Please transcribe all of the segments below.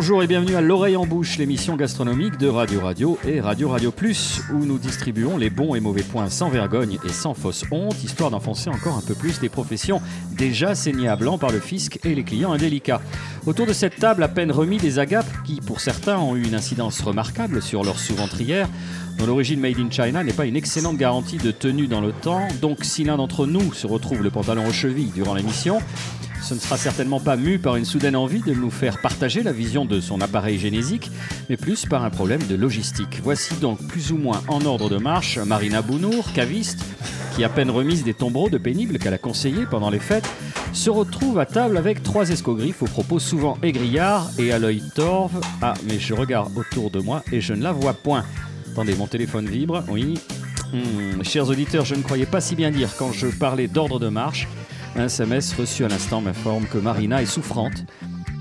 Bonjour et bienvenue à L'Oreille en Bouche, l'émission gastronomique de Radio Radio et Radio Radio Plus, où nous distribuons les bons et mauvais points sans vergogne et sans fausse honte, histoire d'enfoncer encore un peu plus des professions déjà saignées à blanc par le fisc et les clients indélicats. Autour de cette table, à peine remis des agapes qui, pour certains, ont eu une incidence remarquable sur leur sous-ventrière, dont l'origine made in China n'est pas une excellente garantie de tenue dans le temps, donc si l'un d'entre nous se retrouve le pantalon aux chevilles durant l'émission, ce ne sera certainement pas mu par une soudaine envie de nous faire partager la vision de son appareil génésique, mais plus par un problème de logistique. Voici donc plus ou moins en ordre de marche Marina Bounour, caviste, qui à peine remise des tombereaux de pénibles qu'elle a conseillés pendant les fêtes, se retrouve à table avec trois escogriffes aux propos souvent aigrillards et à l'œil torve. Ah, mais je regarde autour de moi et je ne la vois point. Attendez, mon téléphone vibre, oui. Hmm, chers auditeurs, je ne croyais pas si bien dire quand je parlais d'ordre de marche. Un SMS reçu à l'instant m'informe que Marina est souffrante.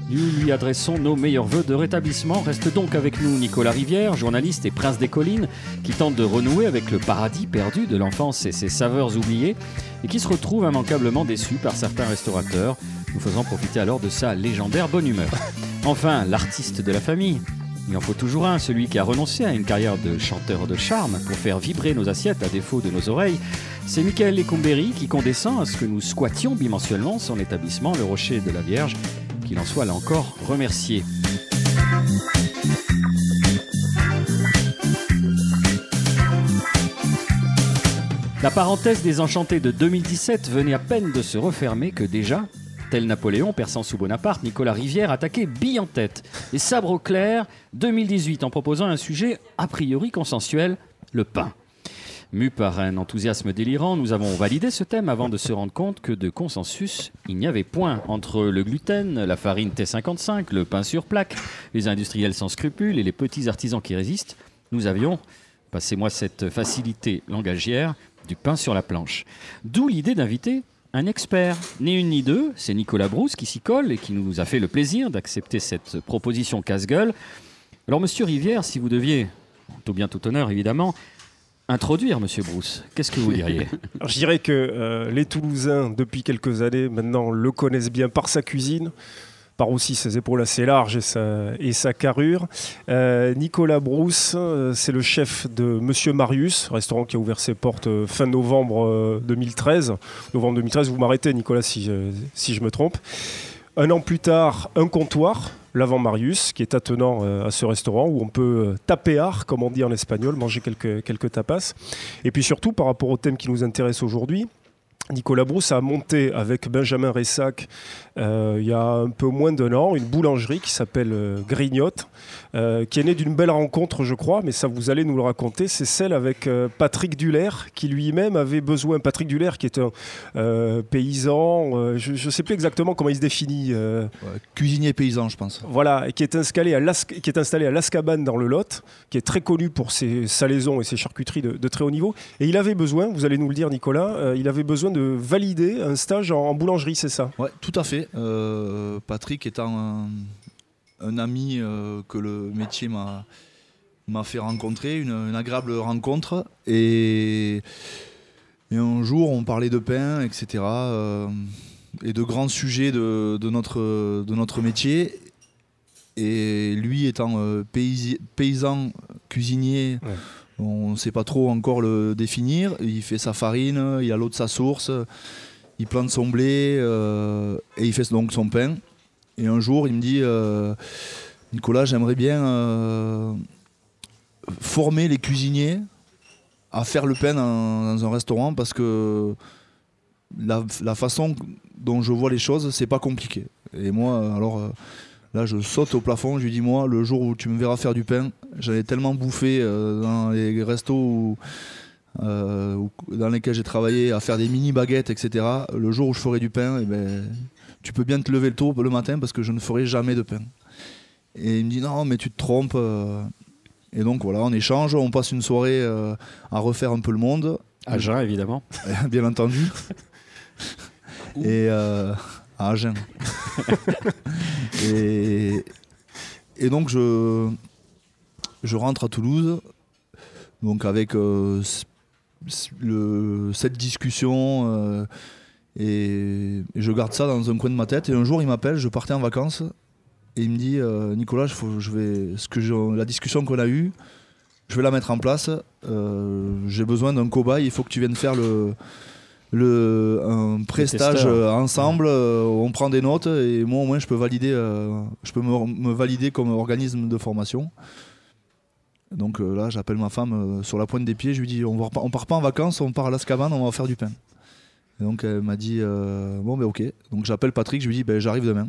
Nous lui adressons nos meilleurs voeux de rétablissement. Reste donc avec nous Nicolas Rivière, journaliste et prince des collines, qui tente de renouer avec le paradis perdu de l'enfance et ses saveurs oubliées, et qui se retrouve immanquablement déçu par certains restaurateurs, nous faisant profiter alors de sa légendaire bonne humeur. Enfin, l'artiste de la famille, il en faut toujours un, celui qui a renoncé à une carrière de chanteur de charme pour faire vibrer nos assiettes à défaut de nos oreilles. C'est Michael Lecomberi qui condescend à ce que nous squattions bimensuellement son établissement, le Rocher de la Vierge. Qu'il en soit là encore remercié. La parenthèse des Enchantés de 2017 venait à peine de se refermer que déjà, tel Napoléon perçant sous Bonaparte, Nicolas Rivière attaquait bille en tête et sabre au clair 2018 en proposant un sujet a priori consensuel, le pain. Mu par un enthousiasme délirant, nous avons validé ce thème avant de se rendre compte que de consensus, il n'y avait point entre le gluten, la farine T55, le pain sur plaque, les industriels sans scrupules et les petits artisans qui résistent. Nous avions, passez-moi cette facilité langagière, du pain sur la planche. D'où l'idée d'inviter un expert. Ni une ni deux, c'est Nicolas Brousse qui s'y colle et qui nous a fait le plaisir d'accepter cette proposition casse-gueule. Alors, monsieur Rivière, si vous deviez, tout bien tout honneur évidemment, introduire Monsieur Brousse, qu'est-ce que vous diriez? Je dirais que euh, les Toulousains, depuis quelques années maintenant, le connaissent bien par sa cuisine, par aussi ses épaules assez larges et sa, carrure. Euh, Nicolas Brousse, euh, c'est le chef de Monsieur Marius, restaurant qui a ouvert ses portes euh, fin novembre euh, 2013. Novembre 2013, vous m'arrêtez Nicolas si, je- me trompe. Un an plus tard, un comptoir, l'Avant Marius, qui est attenant à ce restaurant où on peut euh, tapear, comme on dit en espagnol, manger quelques tapas. Et puis surtout, par rapport au thème qui nous intéresse aujourd'hui, Nicolas Brousse a monté avec Benjamin Ressac euh, il y a un peu moins d'un an une boulangerie qui s'appelle euh, Grignotte, euh, qui est née d'une belle rencontre, je crois, mais ça vous allez nous le raconter. C'est celle avec euh, Patrick Duller, qui lui-même avait besoin. Patrick Duller, qui est un paysan, je ne sais plus exactement comment il se définit. Ouais, cuisinier paysan, je pense. voilà, et qui est installé à Las- qui est installé à Lascabane dans le Lot, qui est très connu pour ses salaisons et ses charcuteries de, de très haut niveau. Et il avait besoin, vous allez nous le dire Nicolas, il avait besoin de valider un stage en, en boulangerie, c'est ça? Ouais, tout à fait. Euh, Patrick étant un, un ami euh, que le métier m'a m'a fait rencontrer, une, une agréable rencontre. Et, et un jour, on parlait de pain, etc. euh, et de grands sujets de, de notre, de notre métier. Et lui étant euh, paysi- paysan, cuisinier, Ouais. On ne sait pas trop encore le définir. Il fait sa farine, il a l'eau de sa source, il plante son blé euh, et il fait donc son pain. Et un jour, il me dit euh, Nicolas, j'aimerais bien euh, former les cuisiniers à faire le pain dans, un restaurant parce que la, la façon dont je vois les choses, c'est pas compliqué. Et moi, alors là, je saute au plafond. Je lui dis Moi, le jour où tu me verras faire du pain, j'avais tellement bouffé euh, dans les restos où- euh, où- dans lesquels j'ai travaillé à faire des mini baguettes, etc. Le jour où je ferai du pain, eh ben, tu peux bien te lever le tôt le matin parce que je ne ferai jamais de pain. Et il me dit non, mais tu te trompes. euh. Et donc voilà, on échange, on passe une soirée à refaire un peu le monde, À jeun, évidemment. bien entendu. Et euh, à Agen. et, donc je, je rentre à Toulouse, donc avec euh, cette discussion, euh, et, je garde ça dans un coin de ma tête. Et un jour, il m'appelle, je partais en vacances, Et il me dit euh, Nicolas, je vais, ce que la discussion qu'on a eue, je vais la mettre en place. J'ai besoin d'un cobaye, il faut que tu viennes faire le, le, un prestage testeur. euh, ensemble. euh, on prend des notes et moi, au moins, je peux, valider, euh, je peux me, me valider comme organisme de formation. Donc euh, là, j'appelle ma femme sur la pointe des pieds. Je lui dis on, va, on part pas en vacances, on part à l'Ascaban, on va faire du pain. Et donc elle m'a dit bon ben ok. Donc j'appelle Patrick, je lui dis ben j'arrive demain.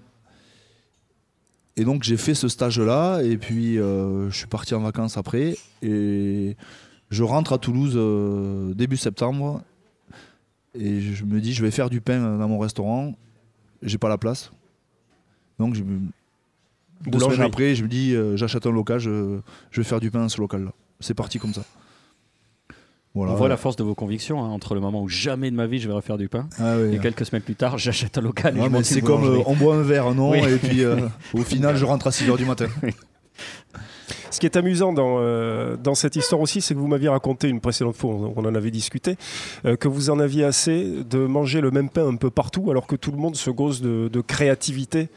Et donc j'ai fait ce stage-là et puis je suis parti en vacances après et je rentre à Toulouse début septembre et je me dis je vais faire du pain dans mon restaurant. J'ai pas la place. Donc je me- deux Boulangerie. semaines après, je me dis euh, j'achète un local, je, je vais faire du pain dans ce local-là. C'est parti comme ça. Voilà. On voit la force de vos convictions hein, entre le moment où jamais de ma vie je vais refaire du pain Ah ouais. et quelques semaines plus tard j'achète un local et Ouais, je mais c'est comme euh, on boit un verre, non Oui. Et puis euh, au final, je rentre à 6h du matin. Ce qui est amusant dans, euh, dans cette histoire aussi, c'est que vous m'aviez raconté une précédente fois, on, en avait discuté, euh, que vous en aviez assez de manger le même pain un peu partout, alors que tout le monde se gosse de, créativité,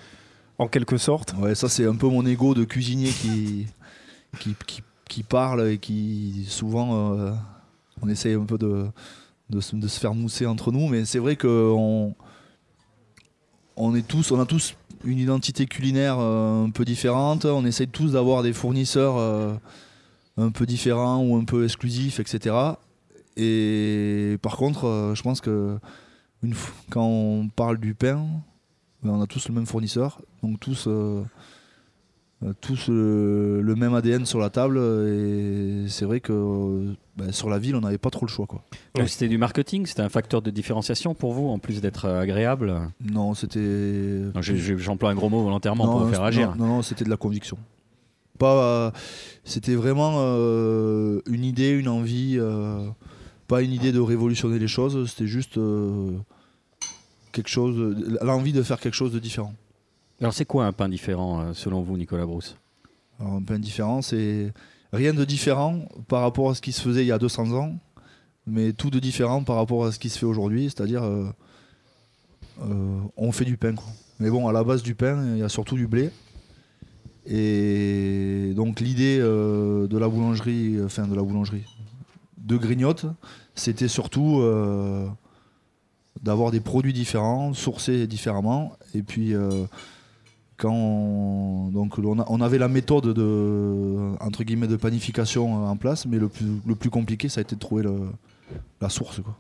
en quelque sorte. Ouais, ça c'est un peu mon ego de cuisinier qui, qui, parle et qui souvent euh, on essaye un peu de, de, se, de se faire mousser entre nous, mais c'est vrai qu'on on est tous, on a tous une identité culinaire euh, un peu différente. On essaye tous d'avoir des fournisseurs euh, un peu différents ou un peu exclusifs, etc. Et par contre, euh, je pense que quand on parle du pain, ben, on a tous le même fournisseur, donc tous, tous le même ADN sur la table. Et c'est vrai que ben, sur la ville, on n'avait pas trop le choix. Quoi. Donc c'était du marketing, c'était un facteur de différenciation pour vous en plus d'être euh, agréable? Non, c'était. Non, J'emploie un gros mot volontairement pour vous faire agir. Non, non, c'était de la conviction. Pas, euh, c'était vraiment euh, une idée, une envie, euh, pas une idée de révolutionner les choses. C'était juste euh, quelque chose, l'envie de faire quelque chose de différent. Alors c'est quoi un pain différent euh, selon vous Nicolas Brousse? Alors, un pain différent, c'est rien de différent par rapport à ce qui se faisait il y a 200 ans, mais tout de différent par rapport à ce qui se fait aujourd'hui, c'est-à-dire euh, euh, on fait du pain. Mais bon, à la base du pain, il y a surtout du blé. Et donc l'idée euh, de la boulangerie, enfin de la boulangerie, de Grignotte, c'était surtout d'avoir des produits différents, sourcés différemment, et puis quand on, donc on, avait la méthode de entre guillemets de panification euh, en place, mais le plus, le plus compliqué ça a été de trouver le- la source. Quoi.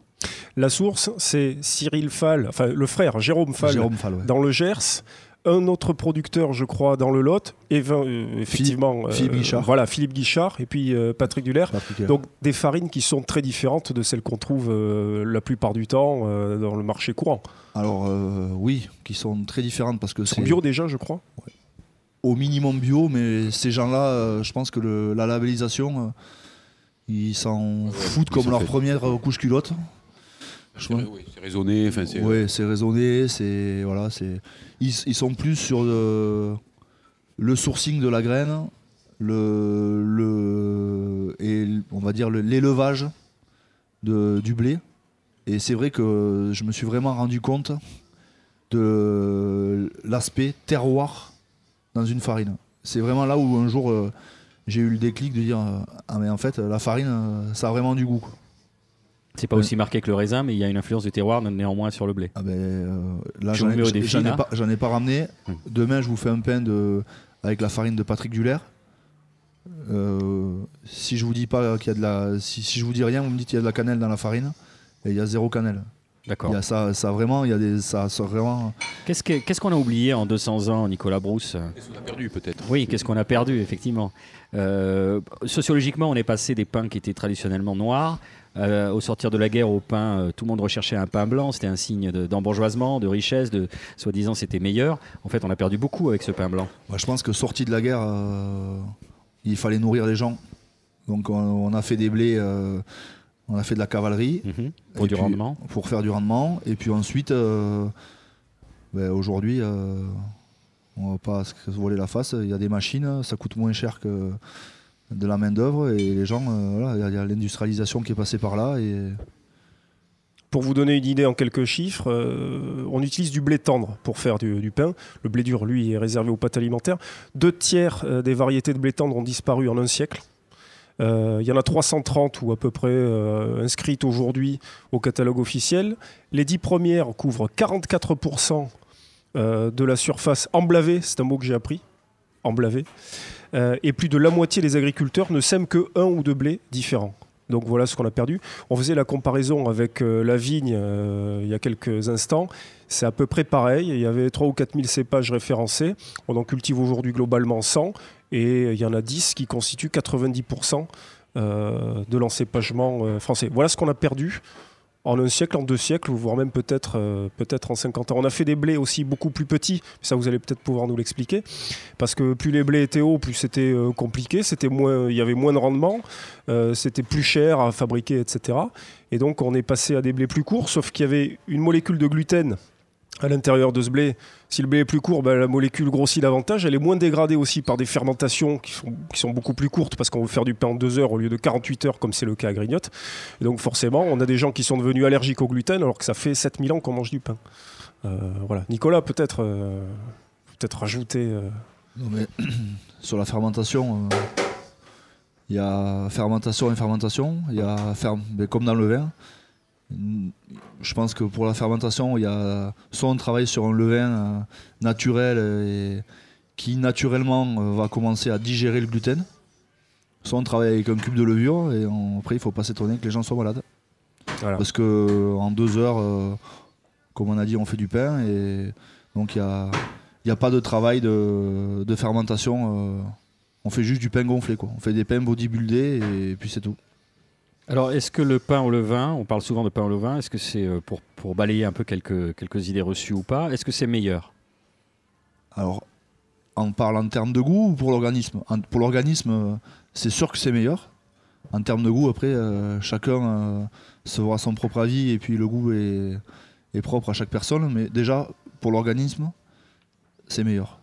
La source, c'est Cyril Fall, enfin le frère Jérôme Fall, Jérôme Fall. ouais. dans le Gers. Un autre producteur, je crois, dans le Lot, et euh, effectivement, Philippe Guichard. voilà, Philippe Guichard, et puis euh, Patrick Duller. Donc des farines qui sont très différentes de celles qu'on trouve euh, la plupart du temps euh, dans le marché courant. Alors euh, oui, qui sont très différentes parce que c'est bio déjà, je crois. au minimum bio, mais ces gens-là, euh, je pense que le- la labellisation, euh, ils s'en foutent ils comme leur fait. première euh, couche culotte. C'est oui, c'est raisonné. C'est Ouais, c'est raisonné, c'est voilà, c'est ils, ils sont plus sur le, le sourcing de la graine, le, le et on va dire le- l'élevage de du blé. Et c'est vrai que je me suis vraiment rendu compte de l'aspect terroir dans une farine. C'est vraiment là où un jour euh, j'ai eu le déclic de dire euh, ah mais en fait la farine euh, ça a vraiment du goût. quoi. C'est pas aussi marqué que le raisin, mais il y a une influence du terroir néanmoins sur le blé. Ah ben, euh, là, Je j'en ai, ai pas, j'en ai pas ramené. Hmm. Demain, je vous fais un pain de, avec la farine de Patrick Duller. Euh, si je vous dis pas qu'il y a de la, si, si je vous dis rien, vous me dites qu'il y a de la cannelle dans la farine. Et il y a zéro cannelle. D'accord. Il y a ça, ça vraiment, il y a des, ça, ça vraiment. Qu'est-ce que- qu'est-ce qu'on a oublié en 200 ans, Nicolas Brousse? Qu'est-ce qu'on a perdu peut-être? Oui, qu'est-ce qu'on a perdu, effectivement Euh, Sociologiquement, on est passé des pains qui étaient traditionnellement noirs. Euh, au sortir de la guerre, au pain, euh, tout le monde recherchait un pain blanc. C'était un signe de- d'embourgeoisement, de, richesse, de soi-disant c'était meilleur. En fait, on a perdu beaucoup avec ce pain blanc. Je pense que sorti de la guerre, euh, il fallait nourrir les gens. Donc, on, on a fait des blés, on a fait de la cavalerie. Mhm. Pour du puis- rendement. pour faire du rendement. Et puis ensuite, ben, aujourd'hui, on va pas se voiler la face. Il y a des machines, ça coûte moins cher que de la main d'œuvre et les gens, euh, il y a- l'industrialisation qui est passée par là Pour vous donner une idée en quelques chiffres, euh, on utilise du blé tendre pour faire du, pain. Le blé dur, lui, est réservé aux pâtes alimentaires. Deux tiers euh, des variétés de blé tendre ont disparu en un siècle. Il y en a 330 ou à peu près inscrites aujourd'hui au catalogue officiel. Les dix premières couvrent 44% euh, de la surface emblavée, c'est un mot que j'ai appris, emblavée. Euh, et plus de la moitié des agriculteurs ne sèment que un ou deux blés différents. Donc voilà ce qu'on a perdu. On faisait la comparaison avec euh, la vigne euh, il y a quelques instants. C'est à peu près pareil. Il y avait 3 ou 4 000 cépages référencés. On en cultive aujourd'hui globalement 100. Et il y en a 10 qui constituent 90% euh, de l'encépagement français. Voilà ce qu'on a perdu en un siècle, en deux siècles, voire même peut-être euh, en 50 ans. On a fait des blés aussi beaucoup plus petits, ça vous allez peut-être pouvoir nous l'expliquer, parce que plus les blés étaient hauts, plus c'était euh, compliqué, c'était moins, il y avait moins de rendement, euh, c'était plus cher à fabriquer, etc. Et donc on est passé à des blés plus courts, sauf qu'il y avait une molécule de gluten à l'intérieur de ce blé. Si le blé est plus court, ben, la molécule grossit davantage. Elle est moins dégradée aussi par des fermentations qui sont, beaucoup plus courtes parce qu'on veut faire du pain en 2 heures au lieu de 48 heures comme c'est le cas à Grignotte. Et donc forcément, on a des gens qui sont devenus allergiques au gluten alors que ça fait 7000 ans qu'on mange du pain. Euh, voilà. Nicolas, peut-être euh, peut-être rajouter... euh, Non, mais sur la fermentation, il y a fermentation et fermentation. Il y a comme dans le vin. Je pense que pour la fermentation, il y a soit on travaille sur un levain euh, naturel et qui naturellement euh, va commencer à digérer le gluten. Soit on travaille avec un cube de levure et on- après il faut pas s'étonner que les gens soient malades. voilà. Parce que en deux heures, euh, comme on a dit, on fait du pain et donc il n'y a, pas de travail de, de fermentation. euh, on fait juste du pain gonflé. Quoi. On fait des pains bodybuildés et puis c'est tout. Alors, est-ce que le pain au levain, on parle souvent de pain au levain, est-ce que c'est euh, pour, pour balayer un peu quelques, quelques idées reçues ou pas Est-ce que c'est meilleur? Alors, on parle en termes de goût ou pour l'organisme? Pour l'organisme, euh, c'est sûr que c'est meilleur. En termes de goût, après, euh, chacun euh, se fera son propre avis et puis le goût est, est propre à chaque personne. Mais déjà, pour l'organisme, c'est meilleur.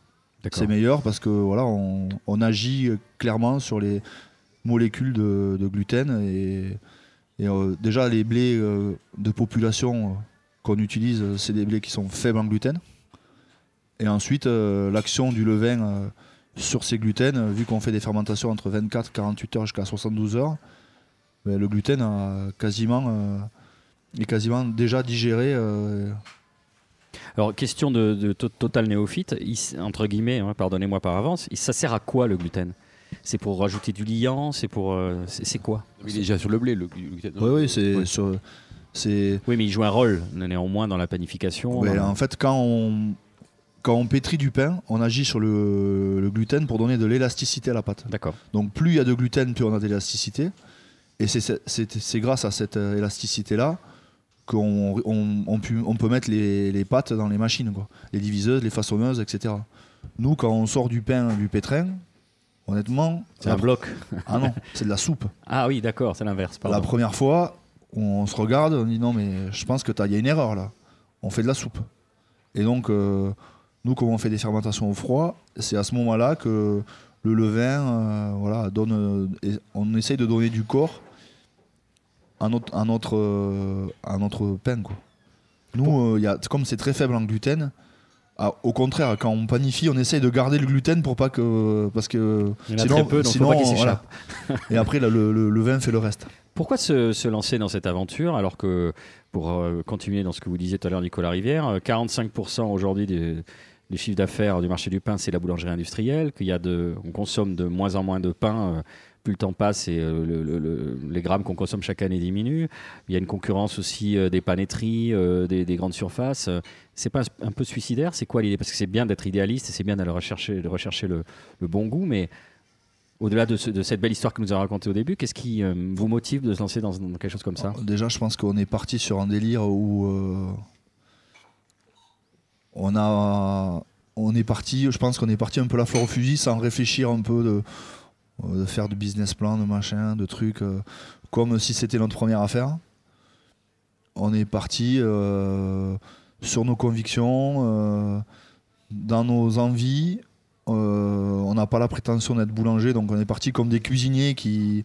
C'est meilleur parce que voilà, on, on agit clairement sur les molécules de, gluten et, euh, déjà les blés euh, de population euh, qu'on utilise, c'est des blés qui sont faibles en gluten. Et ensuite, l'action du levain sur ces gluten, vu qu'on fait des fermentations entre 24, 48 heures jusqu'à 72 heures, ben, le gluten a quasiment, est quasiment déjà digéré. Alors, question de, de to- total néophyte, entre guillemets, hein, pardonnez-moi par avance, ça sert à quoi le gluten? C'est pour rajouter du liant C'est pour. euh, c'est c'est quoi? Il est déjà sur le blé, le, le gluten. Oui, oui, c'est sur- c'est Oui, mais il joue un rôle, néanmoins, dans la panification. Ouais, dans- en fait, quand on, quand on pétrit du pain, on agit sur le, le gluten pour donner de l'élasticité à la pâte. D'accord. Donc plus il y a de gluten, plus on a de l'élasticité. Et c'est- c'est c'est- c'est grâce à cette euh, élasticité-là qu'on on, on pu- on peut mettre les, les pâtes dans les machines, quoi. les diviseuses, les façonneuses, etc. Nous, quand on sort du pain du pétrin, honnêtement, C'est un bloc. ah non, c'est de la soupe. Ah oui, d'accord, c'est l'inverse. La première fois, on se regarde, on dit non, mais je pense qu'il y a une erreur là. On fait de la soupe. Et donc, euh, nous, comme on fait des fermentations au froid, c'est à ce moment-là que le levain, euh, voilà, donne, euh, on essaye de donner du corps à notre, à notre, à notre pain. Quoi. Nous, il y a, comme c'est très faible en gluten, ah, au contraire, quand on panifie, on essaye de garder le gluten pour pas que. Parce que. Il y en a sinon- très peu, donc sinon, faut pas qu'il voilà. s'échappe. Et après, là, le, le- le vin fait le reste. Pourquoi se, se lancer dans cette aventure alors que, pour euh, continuer dans ce que vous disiez tout à l'heure, Nicolas Rivière, euh, 45% aujourd'hui des, des chiffres d'affaires du marché du pain, c'est la boulangerie industrielle, qu'il y a de, on consomme de moins en moins de pain. euh, plus le temps passe et euh, le- le- le- les grammes qu'on consomme chaque année diminuent. Il y a une concurrence aussi euh, des paneteries, euh, des, des grandes surfaces. C'est pas un peu suicidaire C'est quoi l'idée? Parce que c'est bien d'être idéaliste et c'est bien d'aller rechercher, de rechercher le, bon goût, mais au-delà de, ce- de cette belle histoire que nous a racontée au début, qu'est-ce qui euh, vous motive de se lancer dans, quelque chose comme ça? Déjà, je pense qu'on est parti sur un délire où euh, on a, on est parti. Je pense qu'on est parti un peu la fleur au fusil sans réfléchir un peu de, faire de business plan, de machin, de trucs, euh, comme si c'était notre première affaire. On est parti sur nos convictions, euh, dans nos envies. Euh, on n'a pas la prétention d'être boulanger, donc on est parti comme des cuisiniers qui,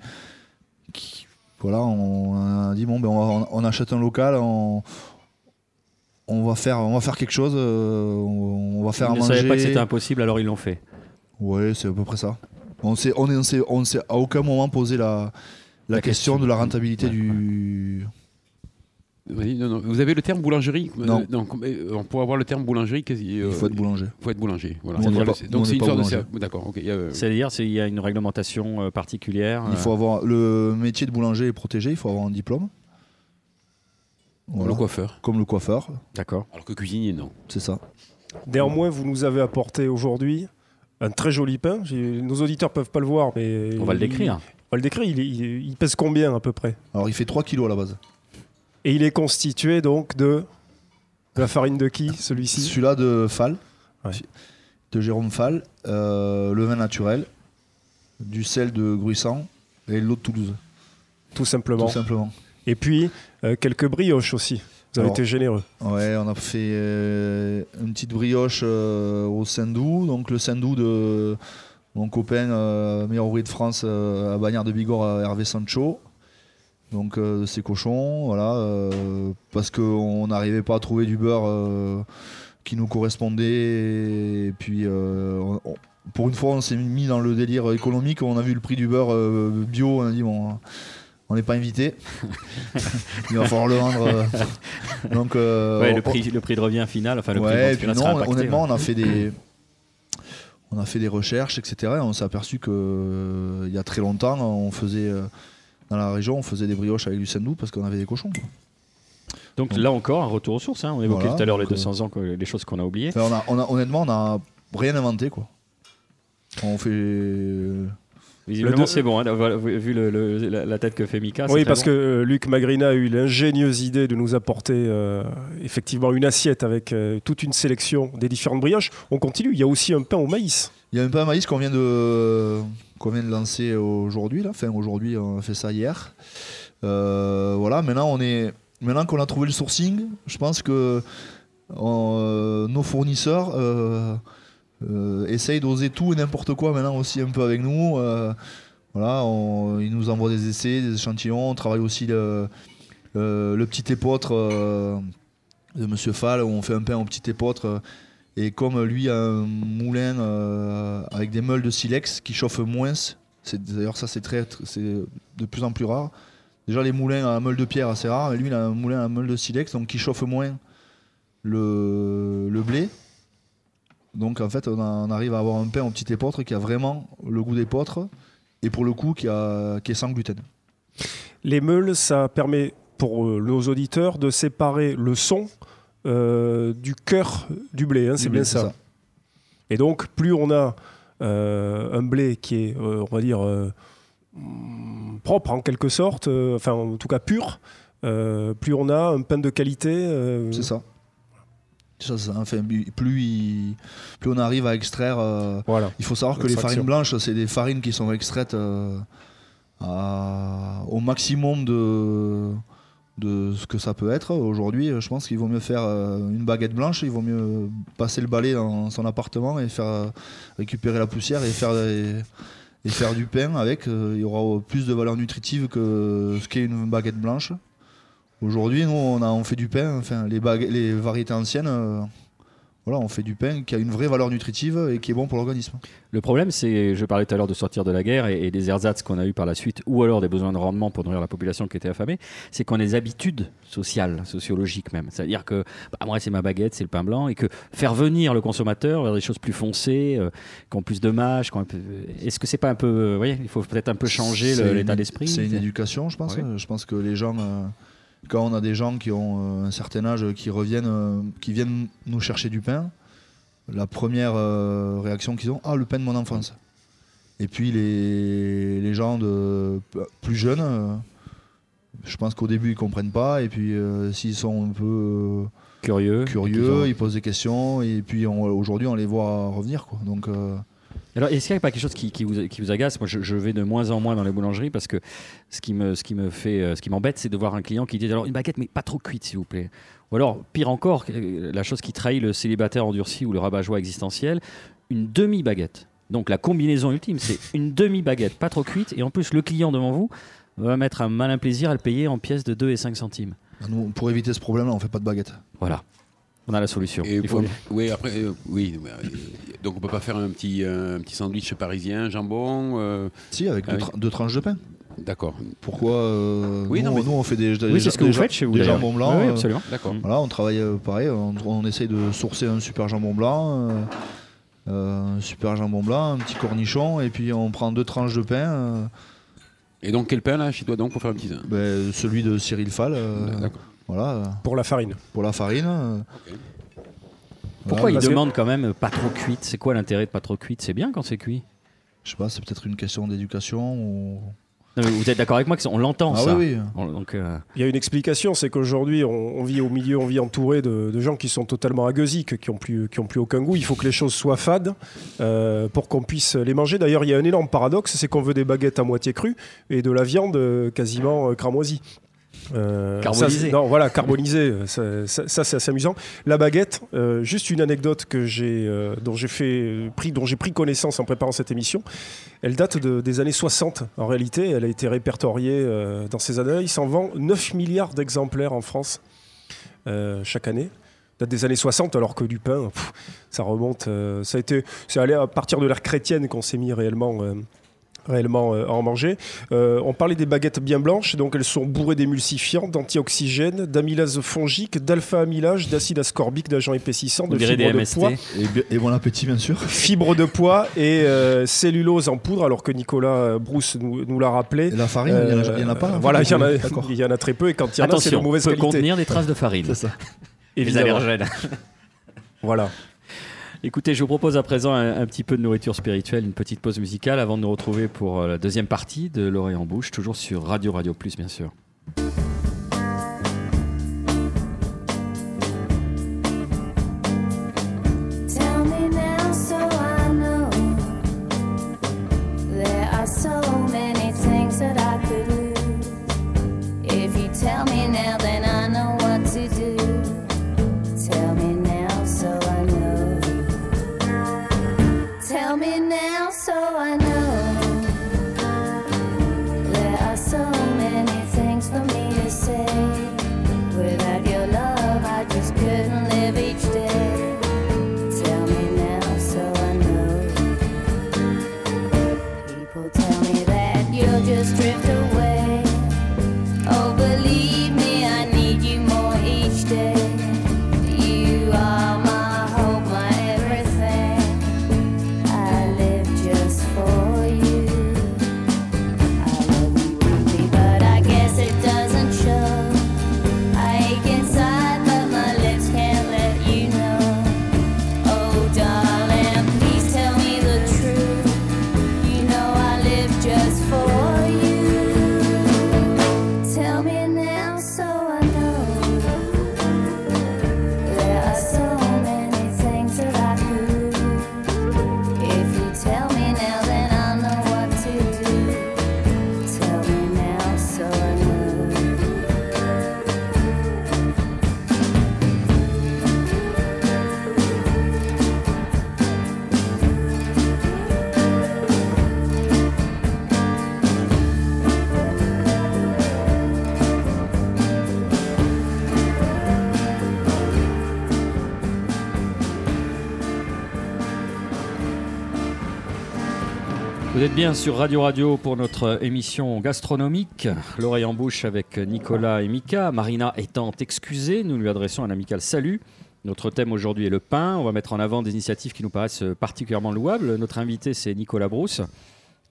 qui voilà, on a dit bon, ben on, va- on achète un local, on, on va faire, on va faire quelque chose, euh, on, va faire Ils à ne manger. savaient pas que c'était impossible, alors ils l'ont fait. Ouais, c'est à peu près ça. On s'est, on est- on s'est, on s'est à aucun moment posé la, la, La question, question. de la rentabilité Ouais, du. Non, non. Vous avez le terme boulangerie Euh, Non. euh, Pour avoir le terme boulangerie, quasi, euh, Il faut être boulanger. faut être boulanger. Voilà. On pas- donc on c'est une sorte de boulanger. D'accord, ok. il euh, C'est-à-dire qu'il y a une réglementation euh, particulière. Il euh, faut avoir le métier de boulanger est protégé, il faut avoir un diplôme. Voilà. le coiffeur. Comme le coiffeur, D'accord. Alors que cuisinier, non. c'est ça. Néanmoins, vous nous avez apporté aujourd'hui un très joli pain. Nos auditeurs peuvent pas le voir, mais On va le il- décrire. On va le décrire. Il, est- il est- il pèse combien à peu près? Alors il fait 3 kilos à la base. Et il est constitué donc de, de la farine de qui Celui-ci? Celui-là de Fall, Ouais. de Jérôme Fall, euh, le vin naturel, du sel de Gruissant et de l'eau de Toulouse, Tout simplement. tout simplement. Et puis euh, quelques brioches aussi. Vous avez Alors, été généreux. Ouais, on a fait euh, une petite brioche au Sindou, donc le Sindou de mon copain, meilleur ouvrier de France à Bagnères de Bigorre, Hervé Sancho. Donc euh, ses cochons, voilà, euh, parce qu'on n'arrivait pas à trouver du beurre euh, qui nous correspondait. Et puis euh, on- on- pour une fois, on s'est mis dans le délire économique. On a vu le prix du beurre bio, on a dit bon, on n'est pas invité. Il va falloir le vendre. Donc Ouais, on- le, prix, le prix de revient final, enfin le prix de non, impacté, honnêtement, ouais. on a fait des, on a fait des recherches, etc. Et on s'est aperçu que euh, il y a très longtemps, on faisait euh, dans la région, on faisait des brioches avec du sandou parce qu'on avait des cochons. quoi. Donc là encore, un retour aux sources. hein. On évoquait Voilà, tout à l'heure les donc, 200 ans, que- les choses qu'on a oubliées. Enfin, on a, on a- honnêtement, on n'a rien inventé, quoi. On fait. euh, Visiblement, c'est bon, hein, vu le- le- la, la tête que fait Mika. Oui, parce que euh, Luc Magrina a eu l'ingénieuse idée de nous apporter euh, effectivement une assiette avec euh, toute une sélection des différentes brioches. On continue. Il y a aussi un pain au maïs. Il y a un pain à maïs qu'on vient de qu'on vient de lancer aujourd'hui là. Enfin aujourd'hui, on a fait ça hier. Euh, voilà. Maintenant on est maintenant qu'on a trouvé le sourcing, je pense que euh, nos fournisseurs euh, essayent d'oser tout et n'importe quoi maintenant aussi un peu avec nous. Voilà, ils nous envoient des essais, des échantillons. On travaille aussi le, petit épeautre de Monsieur Fall où on fait un pain au petit épeautre. Et comme lui a un moulin euh, avec des meules de silex qui chauffent moins, c'est d'ailleurs ça c'est très, tr- c'est de plus en plus rare. Déjà les moulins à meule de pierre assez rare, mais lui il a un moulin à meule de silex donc qui chauffe moins le, blé. Donc en fait on, arrive à avoir un pain au petit épeautre qui a vraiment le goût d'épeautre et pour le coup qui, qui est sans gluten. Les meules, ça permet pour euh, nos auditeurs de séparer le son euh, du cœur du blé. hein, c'est bien ça. Et donc, plus on a euh, un blé qui est, euh, on va dire, propre en quelque sorte, enfin en tout cas pur, plus on a un pain de qualité. C'est ça. C'est ça, Enfin, plus, il- plus on arrive à extraire euh, Voilà. Il faut savoir que les farines blanches, c'est des farines qui sont extraites euh, à- au maximum de, de ce que ça peut être. Aujourd'hui, je pense qu'il vaut mieux faire euh, une baguette blanche, il vaut mieux passer le balai dans son appartement et faire euh, récupérer la poussière et faire, et faire du pain avec. Euh, Il y aura plus de valeur nutritive que ce qu'est une baguette blanche. Aujourd'hui, nous, on, a, on fait du pain, enfin, les, les variétés anciennes. Voilà, on fait du pain qui a une vraie valeur nutritive et qui est bon pour l'organisme. Le problème, c'est, je parlais tout à l'heure de sortir de la guerre et, et des ersatz qu'on a eu par la suite, ou alors des besoins de rendement pour nourrir la population qui était affamée, c'est qu'on a des habitudes sociales, sociologiques même. C'est-à-dire que bah, moi, c'est ma baguette, c'est le pain blanc, et que faire venir le consommateur vers des choses plus foncées, euh, qui ont plus de mâche, peu- est-ce que c'est pas un peu, euh, vous voyez, il faut peut-être un peu changer l'état d'esprit C'est une éducation, je pense. Je pense que les gens, euh, quand on a des gens qui ont euh, un certain âge, qui reviennent, euh, qui viennent nous chercher du pain, la première euh, réaction qu'ils ont, ah le pain de mon enfance. Et puis les, les gens de plus jeunes, je pense qu'au début ils comprennent pas, et puis euh, s'ils sont un peu Curieux. curieux, ils posent des questions, et puis aujourd'hui on les voit revenir. Quoi. Donc euh, Alors, est-ce qu'il n'y a pas quelque chose qui, qui vous, qui vous agace? Moi, je, je vais de moins en moins dans les boulangeries parce que ce qui me, ce qui me fait, euh, ce qui m'embête, c'est de voir un client qui dit alors une baguette, mais pas trop cuite, s'il vous plaît. Ou alors, pire encore, euh, la chose qui trahit le célibataire endurci ou le rabat-joie existentiel, une demi-baguette. Donc, la combinaison ultime, c'est une demi-baguette, pas trop cuite, et en plus, le client devant vous va mettre un malin plaisir à le payer en pièces de 2 et 5 centimes. Bah, Nous, pour éviter ce problème-là, on fait pas de baguette. Voilà. On a la solution. Et Il faut- pour- oui, après, euh, oui. euh, Donc on peut pas faire un petit, euh, un petit sandwich parisien, jambon. euh, Si, avec deux, oui. tra- deux tranches de pain. D'accord, Pourquoi euh, Oui, nous, non, mais- nous, on fait des, des Oui, c'est ce que des vous ja- faites chez vous. Des d'ailleurs. jambons blancs. Oui, oui, euh, absolument. d'accord. Voilà, on travaille euh, pareil, on, on essaye de sourcer un super jambon blanc, euh, euh, un super jambon blanc, un petit cornichon, et puis on prend deux tranches de pain, euh, Et donc quel pain là chez toi donc pour faire un petit. ben, celui de Cyril Fall, euh, D'accord. Voilà, Pour la farine. pour la farine. Pourquoi voilà, il parce que- demande quand même pas trop cuite? C'est quoi l'intérêt de pas trop cuite? C'est bien quand c'est cuit. Je sais pas, c'est peut-être une question d'éducation ou... Non, mais vous êtes d'accord avec moi qu'on l'entend Ah ça oui, oui. On- Donc, euh, Il y a une explication, c'est qu'aujourd'hui, on, on vit au milieu, on vit entouré de, de gens qui sont totalement agueusiques, qui n'ont plus, qui ont plus aucun goût. Il faut que les choses soient fades euh, pour qu'on puisse les manger. D'ailleurs, il y a un énorme paradoxe, c'est qu'on veut des baguettes à moitié crues et de la viande euh, quasiment cramoisie. Euh, ça, c'est- non, voilà, carbonisée. euh, Ça, ça- ça, c'est assez amusant. La baguette, euh, juste une anecdote que j'ai, euh, dont j'ai fait, pris, dont j'ai pris connaissance en préparant cette émission. Elle date de- des années 60. En réalité, elle a été répertoriée dans ces années. Il s'en vend 9 milliards d'exemplaires en France chaque année. Date des années 60, alors que du pain, pff, ça remonte. euh, ça a été, c'est allé à partir de l'ère chrétienne qu'on s'est mis réellement. euh, réellement euh, à en manger. Euh, on parlait des baguettes bien blanches, donc elles sont bourrées d'émulsifiants, d'antioxygènes, d'amylase fongique, d'alpha-amylage, d'acide ascorbique, d'agents épaississants, de fibres de poids Et, et bon appétit, bien sûr. fibres de poids et euh, cellulose en poudre, alors que Nicolas Brousse nous, nous l'a rappelé. Et la farine, il y en a- en pas en Voilà, il y, en a, il y en a très peu, et quand il y en a, c'est de Attention, mauvaise peut qualité. contenir des traces de farine. C'est ça. Les Évidemment. allergènes. Voilà. Écoutez, je vous propose à présent un, petit peu de nourriture spirituelle, une petite pause musicale avant de nous retrouver pour euh, la deuxième partie de L'oreille en bouche, toujours sur Radio Radio Plus, bien sûr. Bien sur Radio Radio pour notre émission gastronomique, l'oreille en bouche avec Nicolas et Mika. Marina étant excusée, nous lui adressons un amical salut. Notre thème aujourd'hui est le pain. On va mettre en avant des initiatives qui nous paraissent particulièrement louables. Notre invité, c'est Nicolas Brousse.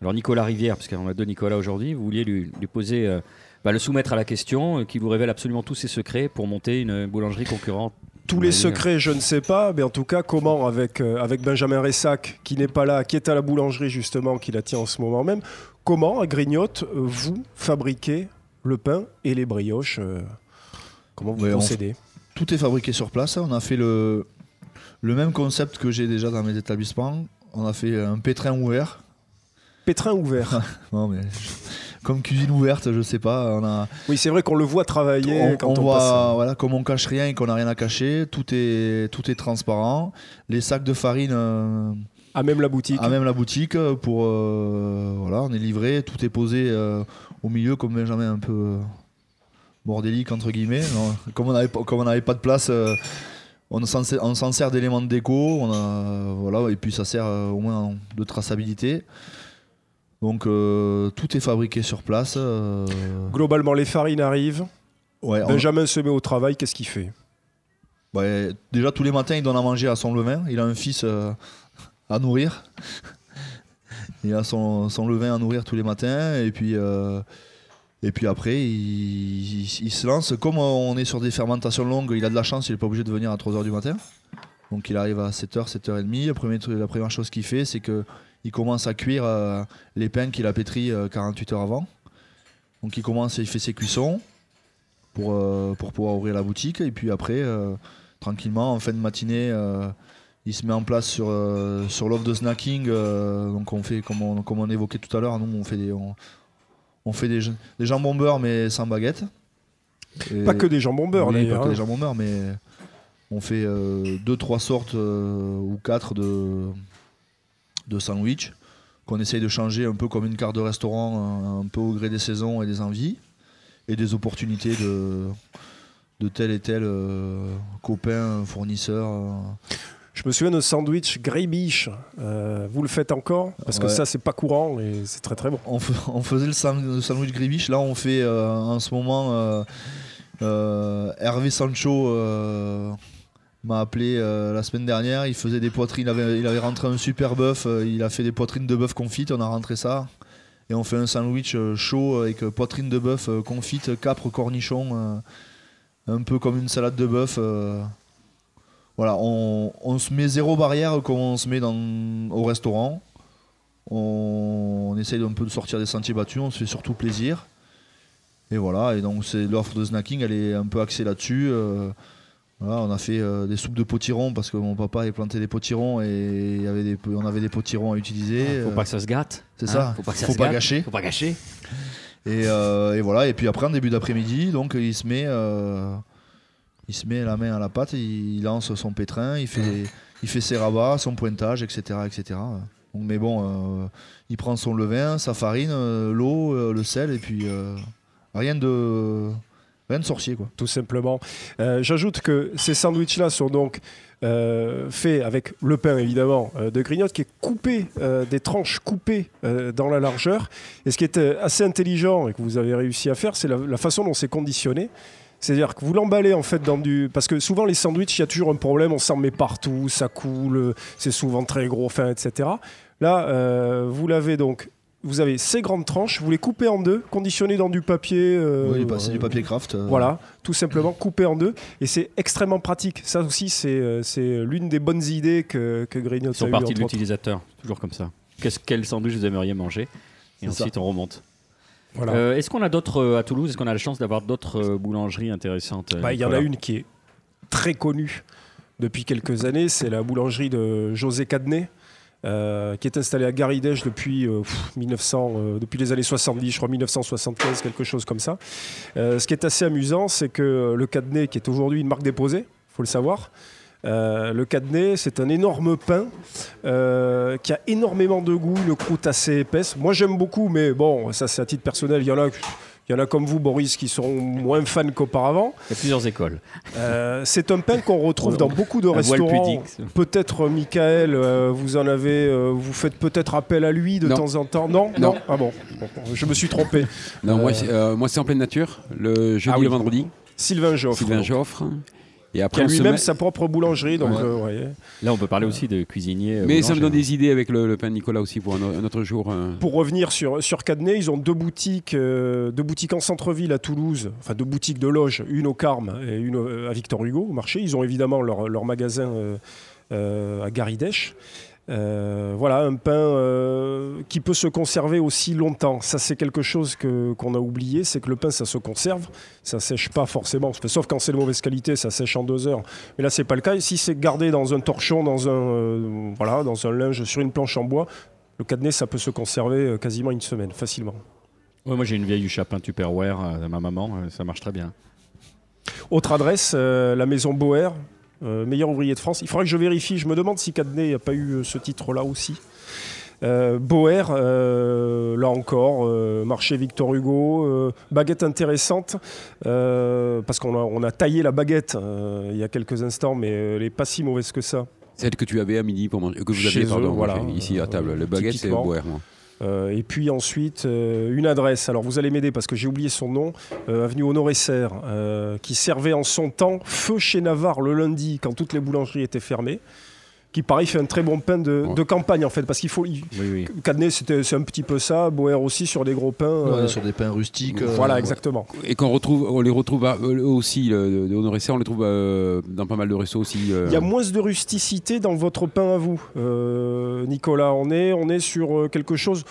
Alors Nicolas Rivière, parce qu'on a deux Nicolas aujourd'hui, vous vouliez lui, poser, euh, bah, le soumettre à la question, euh, qui vous révèle absolument tous ses secrets pour monter une boulangerie concurrente. Tous les secrets, je ne sais pas, mais en tout cas, comment avec, euh, avec Benjamin Ressac, qui n'est pas là, qui est à la boulangerie justement, qui la tient en ce moment même, comment à Grignotte, euh, vous fabriquez le pain et les brioches euh, Comment vous on procédez? Tout est fabriqué sur place. On a fait le, le même concept que j'ai déjà dans mes établissements. On a fait un pétrin ouvert. Pétrin ouvert. Non, mais comme cuisine ouverte, je sais pas. On a, oui, c'est vrai qu'on le voit travailler on, quand on on, voit, passe. voilà, comme on cache rien et qu'on n'a rien à cacher, tout est, tout est transparent. Les sacs de farine, euh, À même la boutique. à même la boutique pour euh, voilà on est livré tout est posé euh, au milieu comme Benjamin un peu euh, bordélique entre guillemets Non, comme on n'avait pas comme on n'avait pas de place euh, on s'en sert, d'éléments de déco on a voilà et puis ça sert euh, au moins de traçabilité donc euh, tout est fabriqué sur place euh, Globalement, les farines arrivent. ouais, on- Benjamin se met au travail. Qu'est-ce qu'il fait? Ouais, déjà tous les matins, il donne à manger à son levain. Il a un fils euh, à nourrir. il a son, son levain à nourrir tous les matins. Et puis, euh, et puis après, il, il- il se lance. Comme on est sur des fermentations longues, il a de la chance, il n'est pas obligé de venir à 3h du matin. Donc il arrive à 7h, 7h30. Le premier truc- la première chose qu'il fait, c'est qu'il commence à cuire euh, les pains qu'il a pétris euh, 48 heures avant. Donc il commence, il fait ses cuissons pour, euh, pour pouvoir ouvrir la boutique. Et puis après, euh, tranquillement, en fin de matinée, euh, il se met en place sur, euh, sur l'offre de snacking. euh, donc on fait, comme on, comme on évoquait tout à l'heure, nous on fait des, on, on fait des, des jambons beurre mais sans baguette. Et- Pas que des jambons beurre, oui, d'ailleurs, pas que hein. des jambons beurre, mais on fait euh, deux, trois sortes euh, ou quatre de, de sandwich qu'on essaye de changer un peu comme une carte de restaurant, un peu au gré des saisons et des envies et des opportunités de, de tel et tel euh, copain, fournisseur. euh. Je me souviens de sandwich Grey. Euh, vous le faites encore? Parce que Ouais. ça, c'est pas courant et c'est très très bon. On, faisait le, sandwich gribiche. Là, on fait euh, en ce moment. Hervé Sancho m'a appelé euh, la semaine dernière. Il faisait des poitrines. Il avait, il avait rentré un super bœuf. euh, il a fait des poitrines de bœuf confites. On a rentré ça. Et on fait un sandwich euh, chaud avec poitrine de bœuf confite, capre, cornichon. un peu comme une salade de bœuf. Voilà, on, on se met zéro barrière comme on se met dans, au restaurant. On, on essaye un peu de sortir des sentiers battus, on se fait surtout plaisir. Et voilà, et donc c'est l'offre de snacking, elle est un peu axée là-dessus. Voilà, on a fait euh, des soupes de potirons parce que mon papa avait planté des potirons et il y avait des, on avait des potirons à utiliser. Faut euh, pas que ça se gâte. c'est hein, ça, Faut pas que ça faut se pas gâte, gâcher. Faut pas gâcher. Et, euh, et voilà, et puis après en début d'après-midi, donc il se met, euh, il se met la main à la pâte, il, il lance son pétrin, il fait, il fait ses rabats, son pointage, etc., etc. Donc, mais bon, il prend son levain, sa farine, l'eau, le sel, et puis rien de, de sorcier quoi. tout simplement. Euh, J'ajoute que ces sandwichs-là sont donc euh, faits avec le pain évidemment euh, de grignote qui est coupé, des tranches coupées dans la largeur. Et ce qui est assez intelligent et que vous avez réussi à faire, c'est la, la façon dont c'est conditionné. C'est-à-dire que vous l'emballez en fait dans du... Parce que souvent les sandwichs, il y a toujours un problème, on s'en met partout, ça coule, c'est souvent très gros, fin, etc. Là, vous l'avez donc... Vous avez ces grandes tranches, vous les coupez en deux, conditionnées dans du papier. euh, oui, bah, c'est du papier craft. euh, voilà, tout simplement coupé en deux. Et c'est extrêmement pratique. Ça aussi, c'est euh, c'est l'une des bonnes idées que, que Grignote Ils sont a eu, partis de l'utilisateur, toujours comme ça. Qu'est-ce quel sandwich vous aimeriez manger? Et C'est ensuite, on remonte. Voilà. Euh, Est-ce qu'on a d'autres euh, à Toulouse Est-ce qu'on a la chance d'avoir d'autres euh, boulangeries intéressantes Bah, Il y en a une qui est très connue depuis quelques années. C'est la boulangerie de José Cadnet. Euh, qui est installée à Garidèche depuis, euh, pff, 1900, euh, depuis les années 70, je crois 1975, quelque chose comme ça. Euh, ce qui est assez amusant, c'est que le Cadnet, qui est aujourd'hui une marque déposée, faut le savoir, euh, le Cadnet, c'est un énorme pain euh, qui a énormément de goût, une croûte assez épaisse. Moi, j'aime beaucoup, mais bon, ça c'est à titre personnel. Il y en a, il y en a comme vous, Boris, qui sont moins fans qu'auparavant. Il y a plusieurs écoles. Euh, c'est un pain qu'on retrouve dans beaucoup de restaurants. Peut-être, euh, Michael, euh, vous en avez, euh, vous faites peut-être appel à lui de Non. temps en temps. Non, Non. Ah bon, je me suis trompé. Non, moi, c'est- euh, moi c'est en pleine nature, le jeudi Ah oui. le vendredi, Sylvain Joffre, Sylvain donc, Joffre. Et après, lui-même met- sa propre boulangerie. Donc, Ouais. euh. Là, on peut parler aussi de cuisinier. euh, Mais ça me donne des idées avec le, le pain de Nicolas aussi pour un, autre jour. euh. Pour revenir sur, sur Cadenet, ils ont deux boutiques, euh, deux boutiques en centre-ville à Toulouse, enfin deux boutiques de loge, une au Carme et une euh, à Victor Hugo au marché. Ils ont évidemment leur, leur magasin euh, euh, à Garidèche. Euh, voilà, un pain euh, qui peut se conserver aussi longtemps. Ça, c'est quelque chose que- qu'on a oublié, c'est que le pain, ça se conserve, ça sèche pas forcément, sauf quand c'est de mauvaise qualité, ça sèche en deux heures. Mais là, c'est pas le cas. Si c'est gardé dans un torchon, dans un, euh, voilà, dans un linge, sur une planche en bois, le cadenet, ça peut se conserver quasiment une semaine, facilement. Ouais, moi, j'ai une vieille chapin Tupperware de ma maman. ça marche très bien. Autre adresse, la maison Boer, euh, meilleur ouvrier de France. Il faudrait que je vérifie. Je me demande si Cadenet n'a pas eu euh, ce titre-là aussi. Euh, Boer, euh, là encore, euh, marché Victor Hugo, baguette intéressante, parce qu'on a, on a taillé la baguette il y a quelques instants, mais elle n'est pas si mauvaise que ça. Celle que tu avais à midi pour manger, que vous aviez, pardon, eux, voilà. ici à table. Le baguette, c'est boire, moi. Euh, et puis ensuite, euh, une adresse. Alors vous allez m'aider parce que j'ai oublié son nom. Euh, avenue Honoré-Serre, euh, qui servait en son temps Feu chez Navarre le lundi quand toutes les boulangeries étaient fermées. Qui pareil fait un très bon pain de, Ouais. de campagne en fait. Parce qu'il faut. il- Oui, oui. Cadenet, c'était- c'est un petit peu ça. Boer aussi sur des gros pains. Euh, est sur des pains rustiques. euh, voilà, exactement. Et qu'on retrouve, on les retrouve à- euh, aussi, le- de Honoré on les trouve euh, dans pas mal de restos aussi. euh, Il y a moins de rusticité dans votre pain à vous, euh, Nicolas. On est, on est sur quelque chose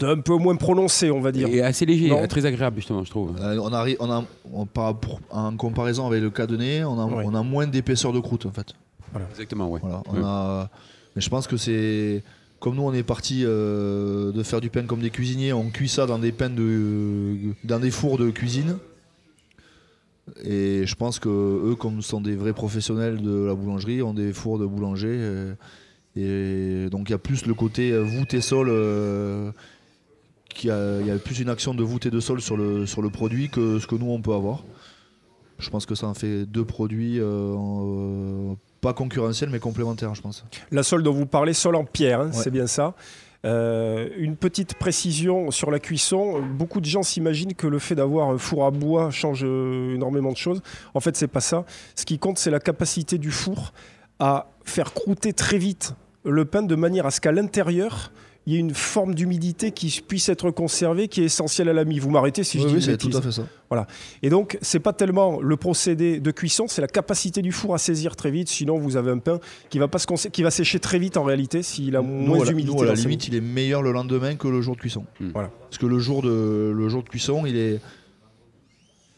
d'un peu moins prononcé, on va dire. et assez léger, Non. très agréable justement, je trouve. Euh, on arrive, on a, on- par en comparaison avec le cadenet, on a, on a moins d'épaisseur de croûte en fait. Exactement, ouais. Voilà, on Ouais. a, mais je pense que c'est comme nous on est parti euh, de faire du pain comme des cuisiniers, on cuit ça dans des pains de, dans des fours de cuisine. Et je pense que eux, comme sont des vrais professionnels de la boulangerie, ont des fours de boulanger. euh, et donc il y a plus le côté euh, voûte et sol. euh, qui a- Il y a plus une action de voûte et de sol sur le, sur le produit que ce que nous on peut avoir. Je pense que ça en fait deux produits en- euh, pas concurrentiels mais complémentaires, je pense. La sole dont vous parlez, sol en pierre, hein, Ouais. c'est bien ça. Euh, une petite précision sur la cuisson. Beaucoup de gens s'imaginent que le fait d'avoir un four à bois change euh, énormément de choses. En fait, c'est pas ça. Ce qui compte, c'est la capacité du four à faire croûter très vite le pain de manière à ce qu'à l'intérieur, il y ait une forme d'humidité qui puisse être conservée, qui est essentielle à la mie. Vous m'arrêtez si je Oui, dis oui, c'est tout à fait ça. Et donc, c'est pas tellement le procédé de cuisson, c'est la capacité du four à saisir très vite. Sinon, vous avez un pain qui va, pas se qui va sécher très vite en réalité s'il a moins d'humidité. nous, à la limite, il est meilleur le lendemain que le jour de cuisson. Hmm. Voilà. Parce que le jour de, le jour de cuisson, il est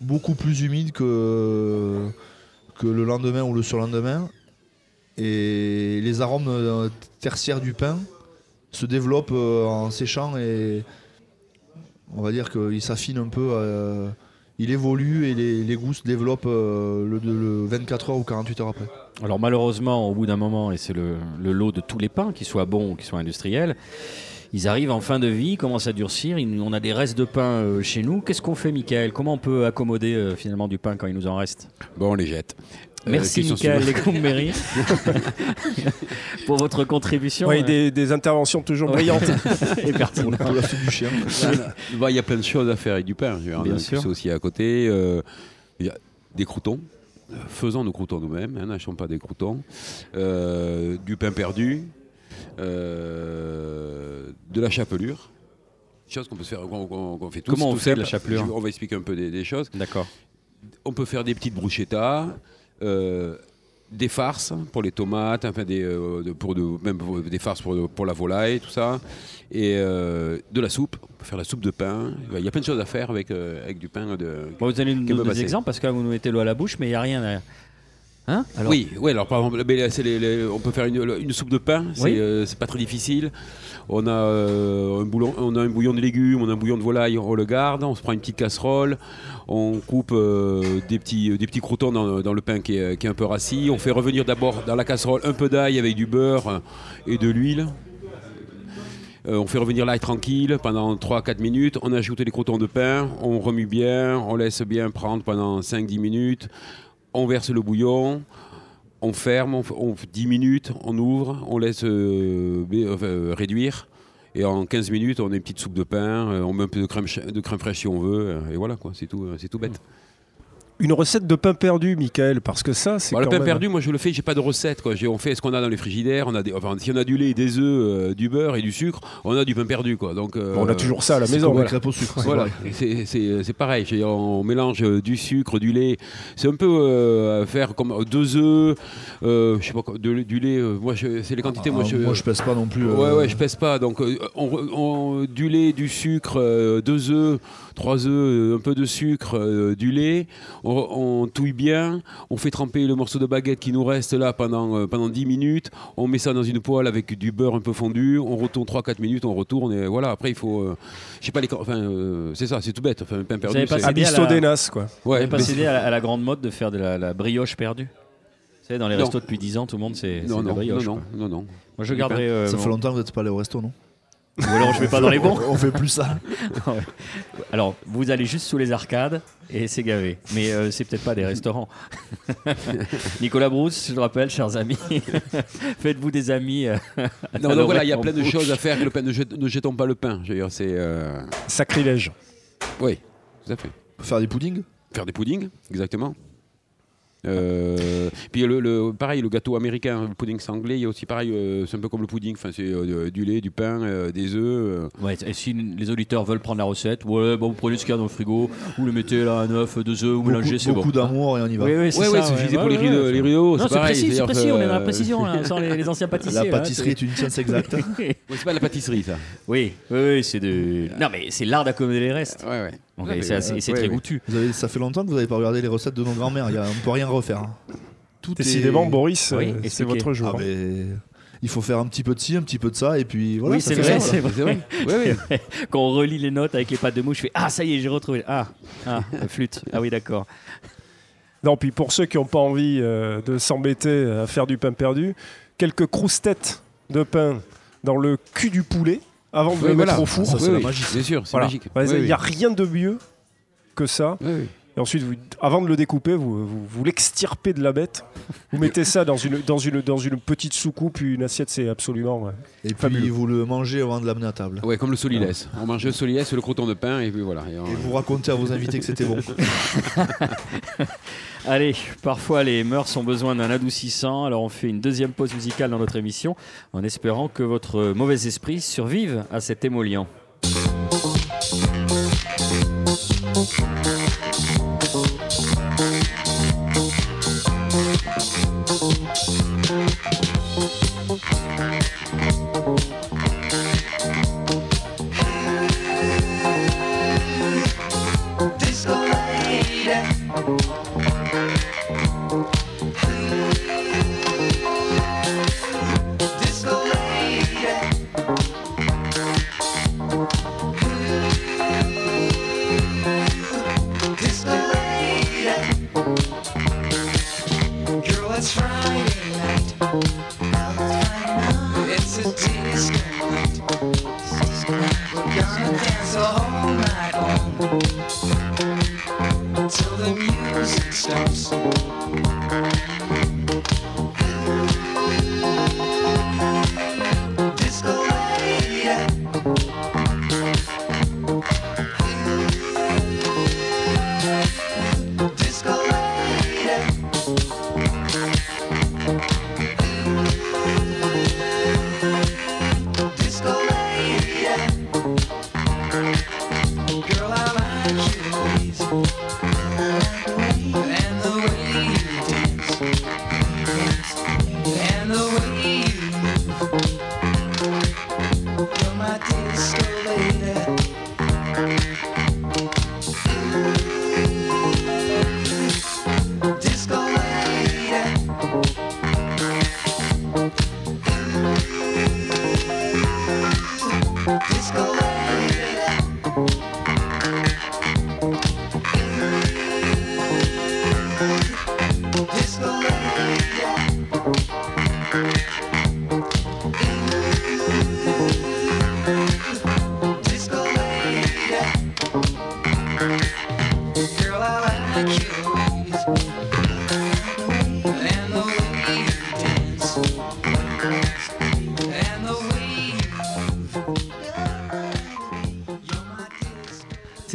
beaucoup plus humide que, que le lendemain ou le surlendemain. Et les arômes euh, tertiaires du pain se développent euh, en séchant et on va dire qu'il s'affine un peu. euh, il évolue et les, les goûts se développent euh, le, le 24 heures ou 48 heures après. Alors malheureusement, au bout d'un moment, et c'est le, le lot de tous les pains, qu'ils soient bons ou qu'ils soient industriels, ils arrivent en fin de vie, commencent à durcir, ils- on a des restes de pain euh, chez nous. Qu'est-ce qu'on fait, Michael? Comment on peut accommoder euh, finalement du pain quand il nous en reste? Bon, on les jette. Euh, Merci Michael. Lecombéry pour votre contribution. Oui, euh, des, des interventions toujours brillantes. et pertinente. Pour la fête du chien. Bah, Il y a plein de choses à faire avec du pain. Sûr. ça aussi à côté. euh, Il y a des croutons. Euh, Faisons nos croutons nous-mêmes, hein, n'achetons pas des croutons. Euh, du pain perdu. euh, de la chapelure. Chose qu'on peut se faire, qu'on qu'on- qu'on fait tous. Comment on tout fait de la chapelure Je- On va expliquer un peu des, des choses. D'accord. On peut faire des petites bruschettas, euh, des farces pour les tomates, enfin des, euh, pour de- même pour des farces pour, pour la volaille, tout ça, et euh, de la soupe. On peut faire la soupe de pain. Il y a plein de choses à faire avec, euh, avec du pain. De... Bon, vous allez nous donner des exemples parce que là vous nous mettez l'eau à la bouche, mais il n'y a rien à. Hein Alors, Oui, oui, alors par exemple, mais là, c'est les- les- on peut faire une, une soupe de pain, c'est Oui. euh, pas très difficile. On a, euh, un bouillon, on a un bouillon de légumes, on a un bouillon de volaille, on le garde, on se prend une petite casserole, on coupe euh, des, petits, des petits croutons dans, dans le pain qui est, qui est un peu rassis, on fait revenir d'abord dans la casserole un peu d'ail avec du beurre et de l'huile. On fait revenir l'ail tranquille pendant 3-4 minutes, on ajoute les croutons de pain, on remue bien, on laisse bien prendre pendant 5-10 minutes, on verse le bouillon, on ferme, on, on f- 10 minutes, on ouvre, on laisse euh, euh, réduire. Et en 15 minutes, on a une petite soupe de pain, euh, on met un peu de crème, fraîche si on veut, et voilà, quoi, c'est tout, c'est tout bête. Une recette de pain perdu, Michael, parce que ça, c'est Bon, le pain même- perdu, moi je le fais, j'ai pas de recette. Quoi. On fait ce qu'on a dans les frigidaires. On a des, enfin, si on a du lait, des œufs, euh, du beurre et du sucre, on a du pain perdu. Quoi. Donc, euh, Bon, on a toujours ça à la maison. voilà. crêpes au sucre. c'est Voilà, pareil. c'est- On mélange euh, du sucre, du lait. C'est un peu euh, à faire comme deux œufs, euh, je sais pas, quoi, de- du lait. euh, moi, je- c'est les quantités. moi, Ah, je, moi, je pèse pas non plus. euh, Ouais, ouais, je pèse pas. Donc, euh, on, du lait, du sucre, euh, deux œufs, trois œufs, euh, un peu de sucre, euh, du lait. On, touille bien. On fait tremper le morceau de baguette qui nous reste là pendant, euh, pendant 10 minutes. On met ça dans une poêle avec du beurre un peu fondu. On retourne 3-4 minutes, on retourne. Et voilà, après, il faut. euh, je sais pas les. Enfin, euh, c'est ça, c'est tout bête. Enfin, pain perdu. avez pas la- Denas, quoi. Vous Ouais, n'avez pas cédé à la, à la grande mode de faire de la, la brioche perdue savez, dans les Non. restos depuis 10 ans, tout le monde c'est Non, la non, brioche. non, non, non, non. Moi, je garderai. euh, Ça mon- fait longtemps que vous n'êtes pas allé au resto, non? Ou alors, je vais pas dans les bons. On fait plus ça. Alors, vous allez juste sous les arcades et c'est gavé. Mais euh, c'est peut-être pas des restaurants. Nicolas Brousse, je le rappelle, chers amis, faites-vous des amis. euh, Non, donc voilà, il y a plein de bouche. choses à faire. Le pain, ne, jet- ne jetons pas le pain. C'est. euh, Sacrilège. Oui, tout à fait. Faire des puddings Faire des puddings, exactement. Euh, puis le, le- pareil, le gâteau américain, le pudding anglais, il y a aussi pareil, euh, c'est un peu comme le pudding, enfin, c'est euh, du lait, du pain, euh, des œufs. Ouais, et si les auditeurs veulent prendre la recette, ouais, bon, vous prenez ce qu'il y a dans le frigo, vous le mettez là, un œuf, deux œufs, vous mélangez, Beaucoup, c'est bon. beaucoup d'amour et on y va. Oui, oui, c'est Ouais, ça. pour les rideaux. les rideaux, Non, c'est précis, c'est on est dans la précision, là, sans les, les anciens pâtissiers. La là, pâtisserie est une science exacte. c'est- ouais, c'est pas la pâtisserie, ça. oui, oui, oui, c'est de. Non, mais c'est l'art d'accommoder les restes. Ouais, ouais. Donc, Ouais, c'est ouais, ouais, très goûtu. Vous avez, ça fait longtemps que vous n'avez pas regardé les recettes de nos grands-mères. Il y a- On ne peut rien refaire. hein. Tout Décidément, est... Boris, Oui, euh, c'est votre jour. Ah, hein. mais il faut faire un petit peu de ci, un petit peu de ça, et puis voilà. oui, ça c'est fait vrai, ça, c'est vrai. C'est vrai. Ouais, ouais. Quand on relit les notes avec les pattes de mouche, je fais Ah, ça y est, j'ai retrouvé. Ah, ah flûte. Ah oui, d'accord. Non, puis pour ceux qui n'ont pas envie euh, de s'embêter à faire du pain perdu, quelques croustettes de pain dans le cul du poulet avant de Ouais, le voilà. mettre au four. Ça, Oui, c'est la magie. Bien sûr, c'est Voilà. magique. Il n'y a rien de mieux que ça. Et ensuite, vous- avant de le découper, vous, vous, vous l'extirpez de la bête. Vous mettez ça dans une, dans une, dans une petite soucoupe, puis une assiette, c'est absolument. ouais. Et puis Fabuleux. vous le mangez avant de l'amener à table. Ouais, comme le solilès. On mange le solilès, le croton de pain, et puis voilà. Et on- Et vous racontez à vos invités que c'était bon. Allez, parfois les mœurs ont besoin d'un adoucissant, alors on fait une deuxième pause musicale dans notre émission en espérant que votre mauvais esprit survive à cet émollient.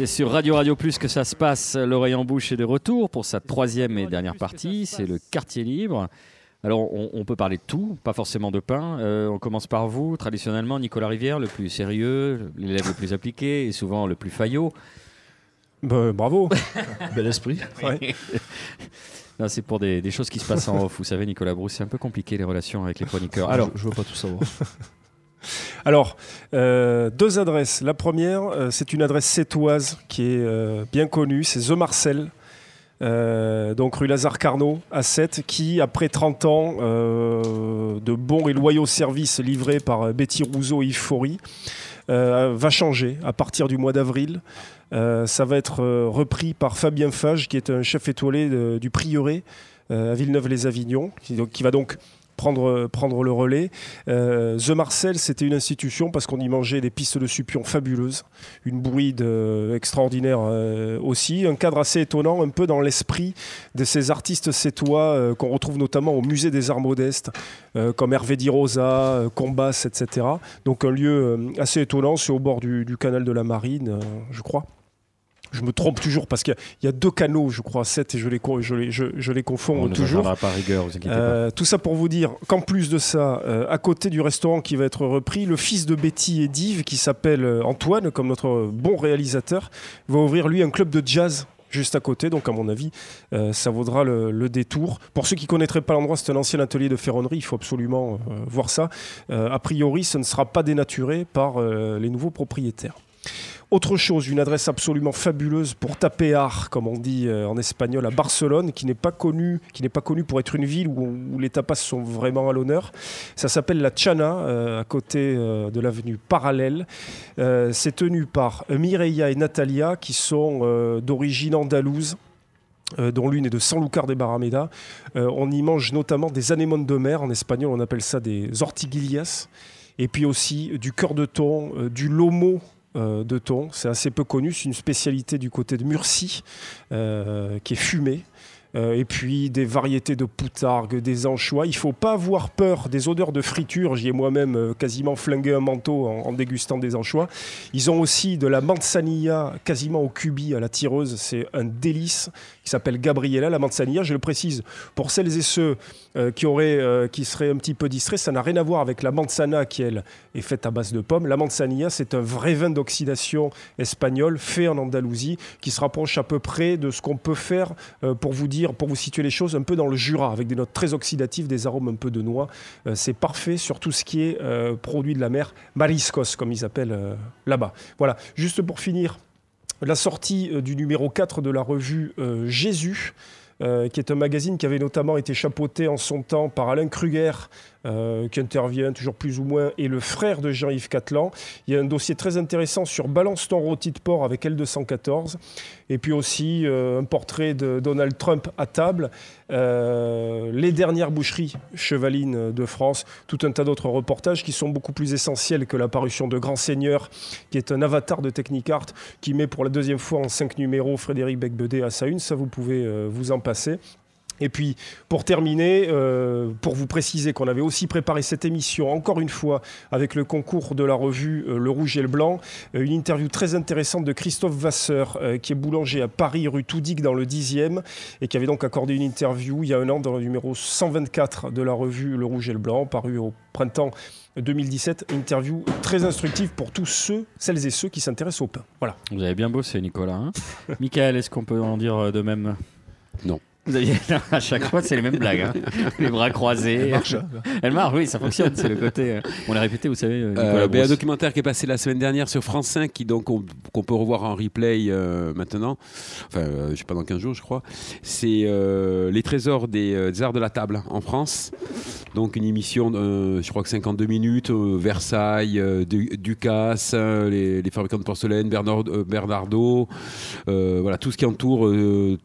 C'est sur Radio Radio Plus que ça se passe. L'oreille en bouche est de retour pour sa troisième et dernière partie. C'est le quartier libre. Alors, on, on peut parler de tout, pas forcément de pain. Euh, on commence par vous. Traditionnellement, Nicolas Rivière, le plus sérieux, l'élève le plus appliqué et souvent le plus faillot. Bah, bravo. Bel esprit. Ouais. C'est pour des, des choses qui se passent en off. Vous savez, Nicolas Brousse, c'est un peu compliqué les relations avec les chroniqueurs. Alors, je, je veux pas tout savoir. Alors, euh, deux adresses. La première, euh, c'est une adresse sétoise qui est euh, bien connue, c'est The Marcel. donc rue Lazare Carnot à 7, qui après 30 ans de bons et loyaux services livrés par Betty Rousseau et Yves va changer à partir du mois d'avril. Ça va être repris par Fabien Fage, qui est un chef étoilé du prieuré à Villeneuve-les-Avignon, qui va donc prendre, le relais. Euh, The Marcel, c'était une institution parce qu'on y mangeait des pistes de supion fabuleuses, une bouillie de- extraordinaire euh, aussi, un cadre assez étonnant, un peu dans l'esprit de ces artistes sétois euh, qu'on retrouve notamment au musée des Arts Modestes, comme Hervé Di Rosa, Combas, etc. Donc un lieu assez étonnant, c'est au bord du, canal de la Marine, je crois. Je me trompe toujours parce qu'il y a- il y, a deux canaux, je crois, sept, et je les, co- je les, je, je les confonds On ne toujours. reviendra pas rigueur, vous inquiétez pas. Tout ça pour vous dire qu'en plus de ça, euh, à côté du restaurant qui va être repris, le fils de Betty et d'Yves, qui s'appelle euh, Antoine, comme notre euh, bon réalisateur, va ouvrir lui un club de jazz juste à côté. Donc à mon avis, euh, ça vaudra le, le détour. Pour ceux qui connaîtraient pas l'endroit, c'est un ancien atelier de ferronnerie. Il faut absolument euh, voir ça. Euh, a priori, ce ne sera pas dénaturé par les nouveaux propriétaires. Autre chose, une adresse absolument fabuleuse pour tapear, comme on dit euh, en espagnol, à Barcelone, qui n'est pas connue, qui n'est pas connue pour être une ville où, les tapas sont vraiment à l'honneur. Ça s'appelle la Chana, euh, à côté euh, de l'avenue Parallèle. C'est tenu par Mireia et Natalia, qui sont d'origine andalouse. dont l'une est de Sanlúcar de Barrameda. On y mange notamment des anémones de mer. En espagnol, on appelle ça des ortiguillas. Et puis aussi du cœur de thon, du lomo euh, de thon. C'est assez peu connu. C'est une spécialité du côté de Murcie euh, qui est fumée. Euh, et puis des variétés de poutargue, des anchois. Il faut pas avoir peur des odeurs de friture. J'y ai moi-même quasiment flingué un manteau en, en dégustant des anchois. Ils ont aussi de la manzanilla quasiment au cubi à la tireuse. C'est un délice qui s'appelle Gabriella. La manzanilla, je le précise, pour celles et ceux euh, euh, qui seraient un petit peu distraits, ça n'a rien à voir avec la manzana qui, elle, est faite à base de pommes. La manzanilla, c'est un vrai vin d'oxydation espagnol fait en Andalousie qui se rapproche à peu près de ce qu'on peut faire euh, pour vous dire, pour vous situer les choses un peu dans le Jura, avec des notes très oxydatives, des arômes un peu de noix. C'est parfait sur tout ce qui est produit de la mer, mariscos comme ils appellent là-bas. Voilà, juste pour finir, la sortie euh, du numéro 4 de la revue euh, Jésus. euh, qui est un magazine qui avait notamment été chapeauté en son temps par Alain Kruger, euh, qui intervient toujours plus ou moins, et le frère de Jean-Yves Catlan. Il y a un dossier très intéressant sur Balance ton rôti de porc avec L214, et puis aussi euh, un portrait de Donald Trump à table, euh, les dernières boucheries chevalines de France, tout un tas d'autres reportages qui sont beaucoup plus essentiels que la parution de Grand Seigneur, qui est un avatar de Technicart, qui met pour la deuxième fois en cinq numéros Frédéric Becbedé à sa une, ça vous pouvez vous en passer. Et puis, pour terminer, euh, pour vous préciser qu'on avait aussi préparé cette émission, encore une fois, avec le concours de la revue euh, Le Rouge et le Blanc, euh, une interview très intéressante de Christophe Vasseur, euh, qui est boulanger à Paris, rue Toudic, dans le 10e, et qui avait donc accordé une interview il y a un an dans le numéro 124 de la revue Le Rouge et le Blanc, paru au printemps 2017. Interview très instructive pour tous ceux, celles et ceux qui s'intéressent au pain. Voilà. Vous avez bien bossé, Nicolas. hein Michael, est-ce qu'on peut en dire de même? Non. Vous aviez... à chaque fois, c'est les mêmes blagues. hein. Les bras croisés. marche, hein. Elle marche, oui, ça fonctionne. C'est le côté. euh, On l'a répété, vous savez. euh, Nicolas Euh, ben, un documentaire qui est passé la semaine dernière sur France 5, qui donc on- qu'on peut revoir en replay euh, maintenant, enfin euh, je sais pas dans 15 jours je crois, c'est euh, les trésors des, euh, des arts de la table en France. Donc une émission, de, je crois que 52 minutes, euh, Versailles, euh, Du- Ducasse, euh, les, les fabricants de porcelaine, Bernard, euh, Bernardo, euh, voilà tout ce qui entoure. euh,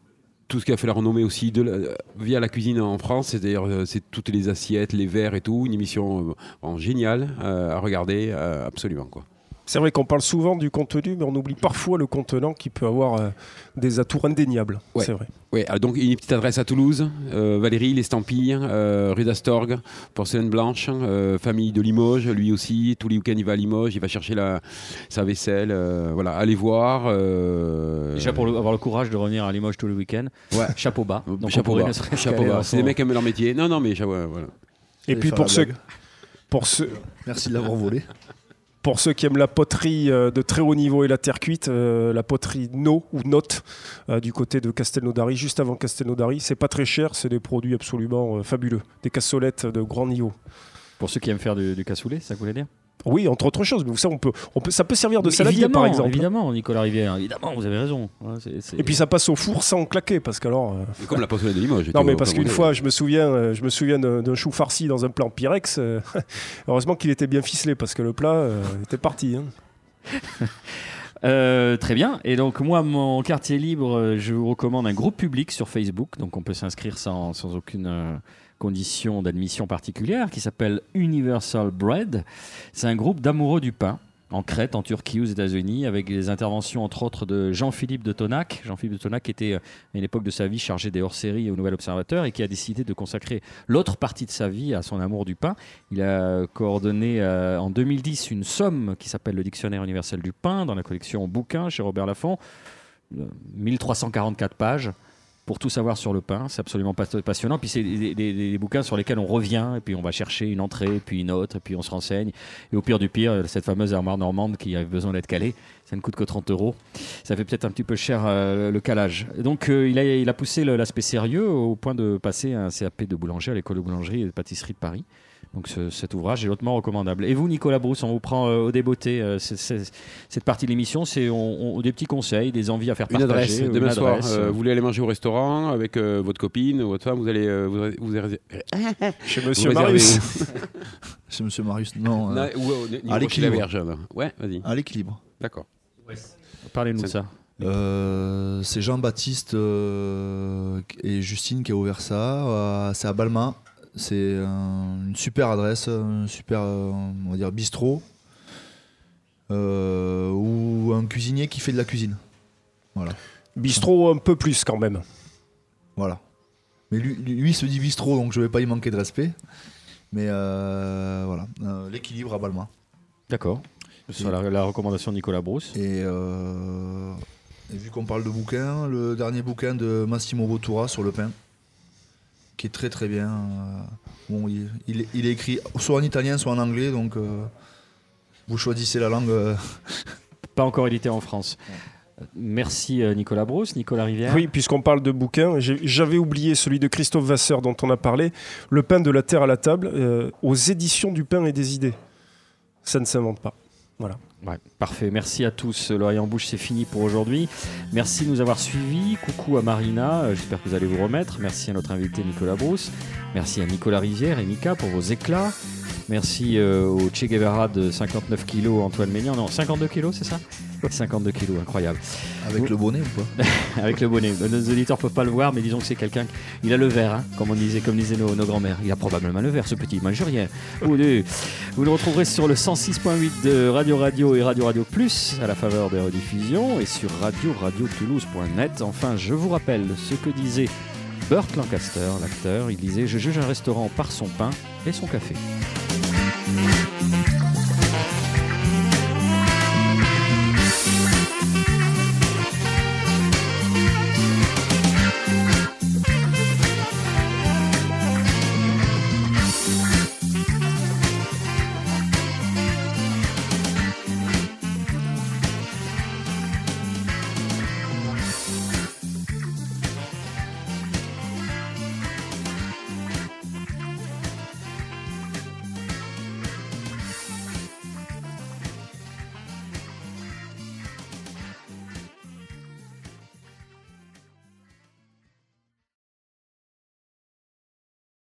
tout ce qui a fait la renommée aussi de la- via la cuisine en France, c'est-à-dire euh, c'est toutes les assiettes, les verres et tout, une émission euh, géniale euh, à regarder, euh, absolument quoi. C'est vrai qu'on parle souvent du contenu, mais on oublie parfois le contenant qui peut avoir euh, des atours indéniables. Ouais. C'est vrai. Oui, donc une petite adresse à Toulouse, euh, Valérie, l'Estampille, euh, rue d'Astorgue, Porcelaine Blanche, euh, famille de Limoges, lui aussi, tous les week-ends il va à Limoges, il va chercher la, sa vaisselle, euh, voilà, allez voir. euh, Déjà pour le- avoir le courage de revenir à Limoges tous les week-ends. Ouais. Chapeau bas. Donc on chapeau bas, chapeau bas. C'est des mecs qui aiment leur métier. Non, non, mais ouais, voilà. Et J'allais puis pour ceux, pour, ceux, Merci de l'avoir volé. Pour ceux qui aiment la poterie euh, de très haut niveau et la terre cuite, euh, la poterie No ou Note euh, du côté de Castelnaudary, juste avant Castelnaudary, c'est pas très cher, c'est des produits absolument fabuleux, des cassolettes de grand niveau. Pour ceux qui aiment faire du, du cassoulet, ça voulait dire Oui, entre autres choses, mais vous savez, on peut, on peut, ça peut servir de saladier par exemple. Évidemment, Nicolas Rivière, évidemment, vous avez raison. Ouais, Et puis ça passe au four sans claquer, parce qu'alors. euh, comme la porcelaine de Limoges. Non, mais parce qu'une fois, je me souviens, euh, je me souviens d'un chou farci dans un plan Pyrex. euh, heureusement qu'il était bien ficelé parce que le plat euh, était parti. hein. Euh, très bien. Et donc, moi, mon quartier libre, je vous recommande un groupe public sur Facebook. Donc, on peut s'inscrire sans, sans aucune euh, condition d'admission particulière qui s'appelle Universal Bread. C'est un groupe d'amoureux du pain en Crète, en Turquie, aux États-Unis, avec des interventions entre autres de Jean-Philippe de Tonac. Jean-Philippe de Tonac était euh, à une époque de sa vie chargé des hors-séries au Nouvel Observateur et qui a décidé de consacrer l'autre partie de sa vie à son amour du pain. Il a coordonné euh, en 2010 une somme qui s'appelle le Dictionnaire universel du pain dans la collection Bouquins chez Robert Laffont. Euh, 1344 pages pour tout savoir sur le pain. C'est absolument pas- passionnant. Puis c'est des, bouquins sur lesquels on revient et puis on va chercher une entrée, puis une autre, et puis on se renseigne. Et au pire du pire, cette fameuse armoire normande qui a besoin d'être calée, ça ne coûte que 30 euros. Ça fait peut-être un petit peu cher euh, le calage. Donc euh, il, a, poussé l'aspect sérieux au point de passer un CAP de boulanger à l'école de boulangerie et de pâtisserie de Paris. Donc ce- cet ouvrage est hautement recommandable. Et vous, Nicolas Brousse, on vous prend euh, au débeauté. euh, cette partie de l'émission, c'est on- on- des petits conseils, des envies à faire Une partager. adresse, demain une soir, adresse, euh, euh, vous voulez aller manger au restaurant avec euh, votre copine ou votre femme, vous allez euh, vous, vous, Chez Monsieur Marius. Chez Monsieur Marius, non. euh, Non, ou, euh, niveau à l'équilibre. Ouais, vas-y. à l'équilibre. D'accord. Parlez-nous de ça. Euh, c'est Jean-Baptiste euh, et Justine qui a ouvert ça. euh, c'est à Balma. C'est un- une super adresse, un super euh, on va dire bistrot euh, ou un cuisinier qui fait de la cuisine. Voilà, Bistrot un peu plus quand même. voilà. Mais lui, lui, lui se dit bistrot, donc je vais pas y manquer de respect. Mais euh, voilà, Euh, l'équilibre à Balma. D'accord. Sera la, la recommandation de Nicolas Brousse. Et, euh, et vu qu'on parle de bouquins, le dernier bouquin de Massimo Bottura sur le pain, qui est très très bien. euh, bon, il, il est- il est écrit soit en italien, soit en anglais, donc euh, vous choisissez la langue. euh. Pas encore édité en France. Merci Nicolas Brousse, Nicolas Rivière. Oui, puisqu'on parle de bouquins, j'avais oublié celui de Christophe Vasseur dont on a parlé, Le pain de la terre à la table, euh, aux éditions du pain et des idées. Ça ne s'invente pas. Ouais, parfait. Merci à tous. L'oreille en bouche, c'est fini pour aujourd'hui. Merci de nous avoir suivis. Coucou à Marina. Euh, J'espère que vous allez vous remettre. Merci à notre invité Nicolas Brousse. Merci à Nicolas Rivière et Mika pour vos éclats. Merci euh, au Che Guevara de 59 kilos, Antoine Ménian. Non, 52 kilos, c'est ça? 52 kilos, incroyable. Avec le bonnet ou pas Avec le bonnet. Nos auditeurs peuvent pas le voir, mais disons que c'est quelqu'un. qui- Il a le verre, hein, comme on disait, comme disaient nos, nos grands-mères. Il a probablement le verre, ce petit. Il mange rien. Vous le, vous le retrouverez sur le 106.8 de Radio Radio et Radio Radio Plus à la faveur des rediffusions et sur radio radio toulouse.net. Enfin, je vous rappelle ce que disait Burt Lancaster, l'acteur. Il disait Je juge un restaurant par son pain et son café.